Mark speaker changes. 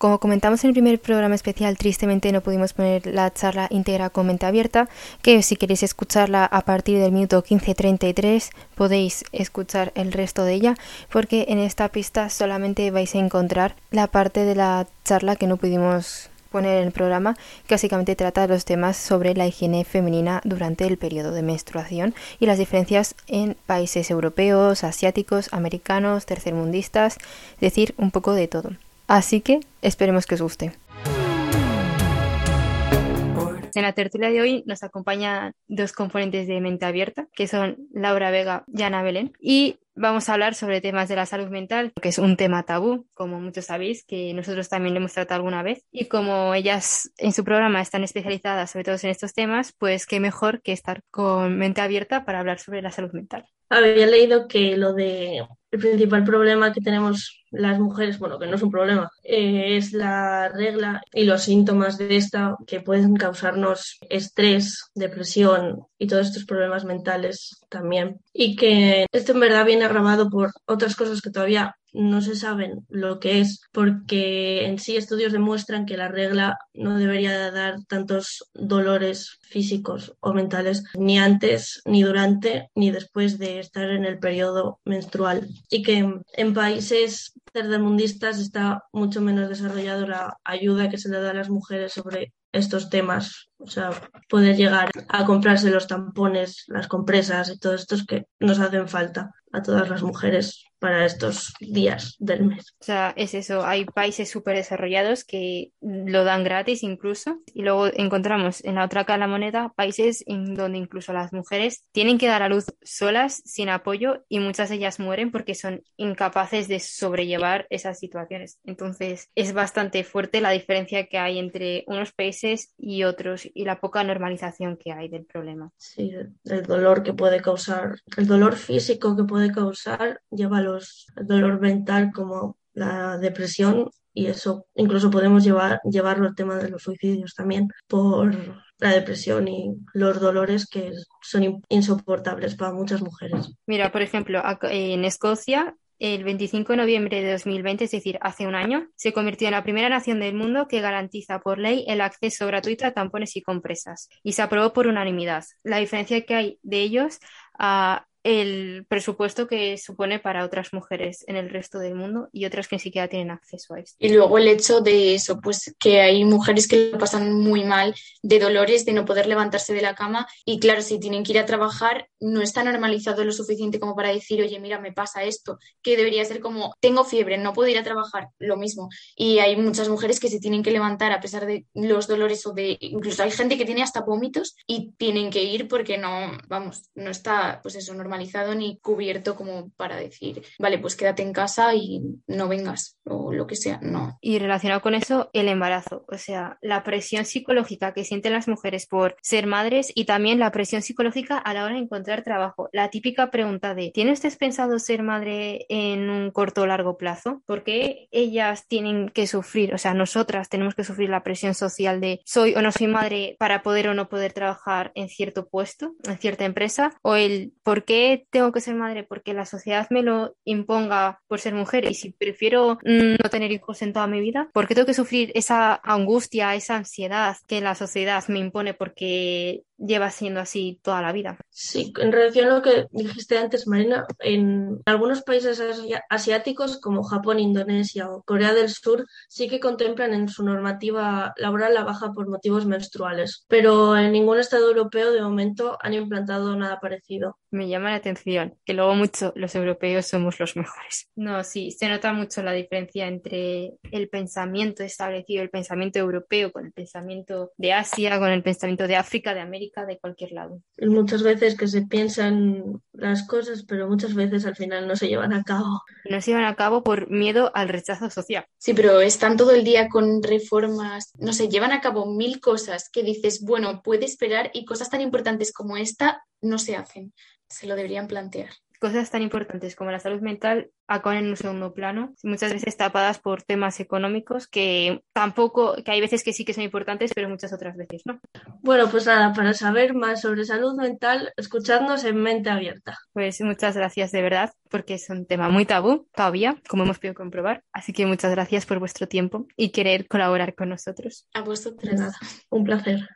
Speaker 1: Como comentamos en el primer programa especial, tristemente no pudimos poner la charla íntegra con mente abierta, que si queréis escucharla a partir del minuto 15.33 podéis escuchar el resto de ella, porque en esta pista solamente vais a encontrar la parte de la charla que no pudimos poner en el programa, que básicamente trata los temas sobre la higiene femenina durante el periodo de menstruación y las diferencias en países europeos, asiáticos, americanos, tercermundistas, es decir, un poco de todo. Así que esperemos que os guste. En la tertulia de hoy nos acompañan dos componentes de Mente Abierta, que son Laura Vega y Ana Belén. Y vamos a hablar sobre temas de la salud mental, que es un tema tabú, como muchos sabéis, que nosotros también lo hemos tratado alguna vez. Y como ellas en su programa están especializadas sobre todo en estos temas, pues qué mejor que estar con mente abierta para hablar sobre la salud mental.
Speaker 2: Había leído que lo de el principal problema que tenemos las mujeres, bueno, que no es un problema, eh, es la regla y los síntomas de esta que pueden causarnos estrés, depresión y todos estos problemas mentales también. Y que esto en verdad viene agravado por otras cosas que todavía no se saben lo que es, porque en sí estudios demuestran que la regla no debería dar tantos dolores físicos o mentales ni antes, ni durante, ni después de estar en el periodo menstrual. Y que en países tercermundistas está mucho menos desarrollado la ayuda que se le da a las mujeres sobre estos temas, o sea, poder llegar a comprarse los tampones, las compresas y todos estos que nos hacen falta a todas las mujeres para estos días del mes.
Speaker 1: O sea, es eso, hay países súper desarrollados que lo dan gratis incluso y luego encontramos en la otra cara de la moneda países en donde incluso las mujeres tienen que dar a luz solas, sin apoyo y muchas de ellas mueren porque son incapaces de sobrellevar esas situaciones. Entonces es bastante fuerte la diferencia que hay entre unos países y otros y la poca normalización que hay del problema.
Speaker 2: Sí, el dolor que puede causar, el dolor físico que puede causar lleva el dolor mental como la depresión y eso incluso podemos llevar, llevarlo al tema de los suicidios también por la depresión y los dolores que son insoportables para muchas mujeres.
Speaker 1: Mira, por ejemplo, en Escocia el 25 de noviembre de 2020, es decir, hace un año, se convirtió en la primera nación del mundo que garantiza por ley el acceso gratuito a tampones y compresas y se aprobó por unanimidad. La diferencia que hay de ellos a el presupuesto que supone para otras mujeres en el resto del mundo y otras que ni siquiera tienen acceso a esto.
Speaker 3: Y luego el hecho de eso, pues que hay mujeres que lo pasan muy mal, de dolores, de no poder levantarse de la cama y claro, si tienen que ir a trabajar, no está normalizado lo suficiente como para decir, oye, mira, me pasa esto, que debería ser como, tengo fiebre, no puedo ir a trabajar, lo mismo. Y hay muchas mujeres que se tienen que levantar a pesar de los dolores o de, incluso hay gente que tiene hasta vómitos y tienen que ir porque no, vamos, no está, pues eso, normal normalizado ni cubierto como para decir, vale, pues quédate en casa y no vengas o lo que sea, no.
Speaker 1: Y relacionado con eso, el embarazo, o sea, la presión psicológica que sienten las mujeres por ser madres y también la presión psicológica a la hora de encontrar trabajo. La típica pregunta de, ¿tiene usted pensado ser madre en un corto o largo plazo? ¿Por qué ellas tienen que sufrir, o sea, nosotras tenemos que sufrir la presión social de soy o no soy madre para poder o no poder trabajar en cierto puesto, en cierta empresa? ¿O el por qué tengo que ser madre? Porque la sociedad me lo imponga por ser mujer y si prefiero mm, no tener hijos en toda mi vida, ¿por qué tengo que sufrir esa angustia, esa ansiedad que la sociedad me impone porque lleva siendo así toda la vida.
Speaker 2: Sí, en relación a lo que dijiste antes, Marina, en algunos países asiáticos como Japón, Indonesia o Corea del Sur sí que contemplan en su normativa laboral la baja por motivos menstruales, pero en ningún estado europeo de momento han implantado nada parecido.
Speaker 1: Me llama la atención que luego mucho los europeos somos los mejores. No, sí, se nota mucho la diferencia entre el pensamiento establecido, el pensamiento europeo con el pensamiento de Asia, con el pensamiento de África, de América de cualquier lado.
Speaker 2: Muchas veces que se piensan las cosas, pero muchas veces al final no se llevan a cabo.
Speaker 1: No se llevan a cabo por miedo al rechazo social.
Speaker 3: Sí, pero están todo el día con reformas, no sé, llevan a cabo mil cosas que dices, bueno, puede esperar y cosas tan importantes como esta no se hacen. Se lo deberían plantear.
Speaker 1: Cosas tan importantes como la salud mental acaban en un segundo plano, muchas veces tapadas por temas económicos que tampoco, que hay veces que sí que son importantes, pero muchas otras veces no.
Speaker 2: Bueno, pues nada, para saber más sobre salud mental, escuchadnos en Mente Abierta.
Speaker 1: Pues muchas gracias de verdad, porque es un tema muy tabú todavía, como hemos podido comprobar. Así que muchas gracias por vuestro tiempo y querer colaborar con nosotros.
Speaker 3: A vosotros.
Speaker 2: De nada, un placer.